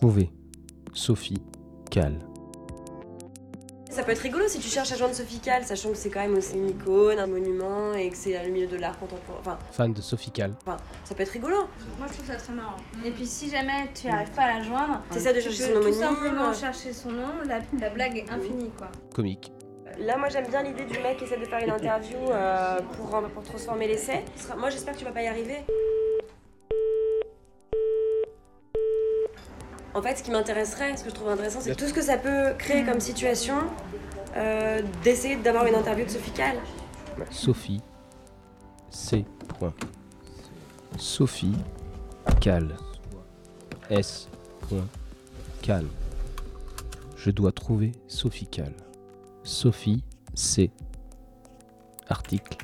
Trouver. Sophie Cal. Ça peut être rigolo si tu cherches à joindre Sophie Cal, sachant que c'est quand même aussi une icône, un monument et que c'est le milieu de l'art contemporain. Enfin, Fan de Sophie Cal. enfin, ça peut être rigolo. Moi, je trouve ça très marrant. Et puis, si jamais tu n'arrives pas à la joindre, T'essaies de chercher son tout homonyme. simplement chercher son nom. La, la blague est infinie, quoi. Comique. Là, moi, j'aime bien l'idée du mec qui essaie de faire une interview euh, pour, pour transformer l'essai. Moi, j'espère que tu vas pas y arriver. En fait, ce qui m'intéresserait, ce que je trouve intéressant, c'est tout ce que ça peut créer comme situation euh, d'essayer d'avoir une interview de Sophie Cal. Sophie. C. Point. Sophie Cal. S. Point. Cal. Je dois trouver Sophie Cal. Sophie C. Article.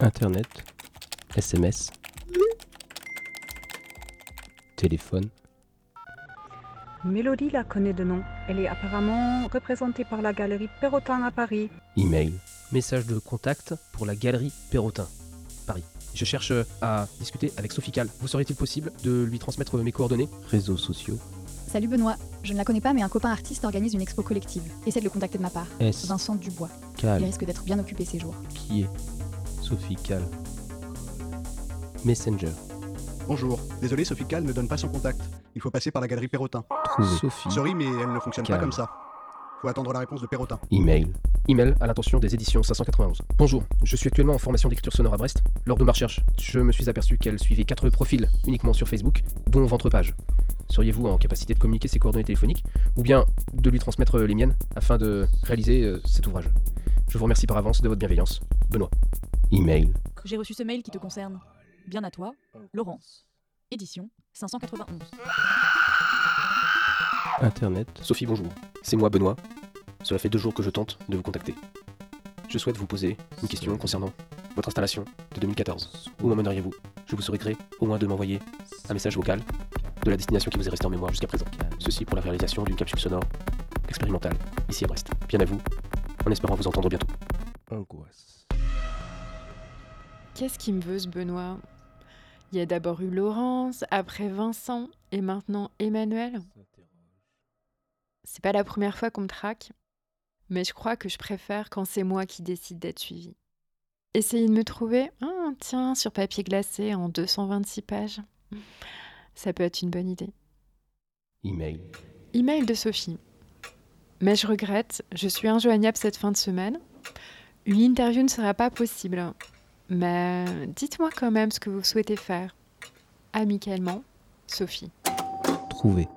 Internet. SMS. Téléphone. Mélodie la connaît de nom. Elle est apparemment représentée par la galerie Perrotin à Paris. Email. Message de contact pour la galerie Perrotin, Paris. Je cherche à discuter avec Sophie Cal. Vous serait-il possible de lui transmettre mes coordonnées? Réseaux sociaux. Salut Benoît, je ne la connais pas mais un copain artiste organise une expo collective. Essaie de le contacter de ma part. S. Vincent Dubois. Il Cal. risque d'être bien occupé ces jours. Qui est Sophie Cal Messenger. Bonjour, désolé, Sophie Cal ne donne pas son contact. Il faut passer par la galerie Perrotin. Trouver. Sophie. Sorry, mais elle ne fonctionne Cal. pas comme ça. Faut attendre la réponse de Perrotin. Email. Email à l'intention des éditions 591. Bonjour, je suis actuellement en formation d'écriture sonore à Brest. Lors de ma recherche, je me suis aperçu qu'elle suivait quatre profils uniquement sur Facebook, dont Ventre Page. Seriez-vous en capacité de communiquer ses coordonnées téléphoniques ou bien de lui transmettre les miennes afin de réaliser euh, cet ouvrage? Je vous remercie par avance de votre bienveillance. Benoît. Email. J'ai reçu ce mail qui te concerne. Bien à toi, Laurence. Édition 591. Internet. Sophie, bonjour. C'est moi, Benoît. Cela fait deux jours que je tente de vous contacter. Je souhaite vous poser une question concernant votre installation de 2014. Où m'emmèneriez-vous? Je vous serais gré au moins de m'envoyer un message vocal de la destination qui vous est restée en mémoire jusqu'à présent. Ceci pour la réalisation d'une capsule sonore expérimentale ici à Brest. Bien à vous, en espérant vous entendre bientôt. Angoisse. Qu'est-ce qui me veut ce Benoît? Il y a d'abord eu Laurence, après Vincent et maintenant Emmanuel. C'est pas la première fois qu'on me traque, mais je crois que je préfère quand c'est moi qui décide d'être suivie. Essayez de me trouver, ah, tiens, sur papier glacé en 226 pages. Ça peut être une bonne idée. Email. Email de Sophie. Mais je regrette, je suis injoignable cette fin de semaine. Une interview ne sera pas possible. Mais dites-moi quand même ce que vous souhaitez faire. Amicalement, Sophie. Trouver.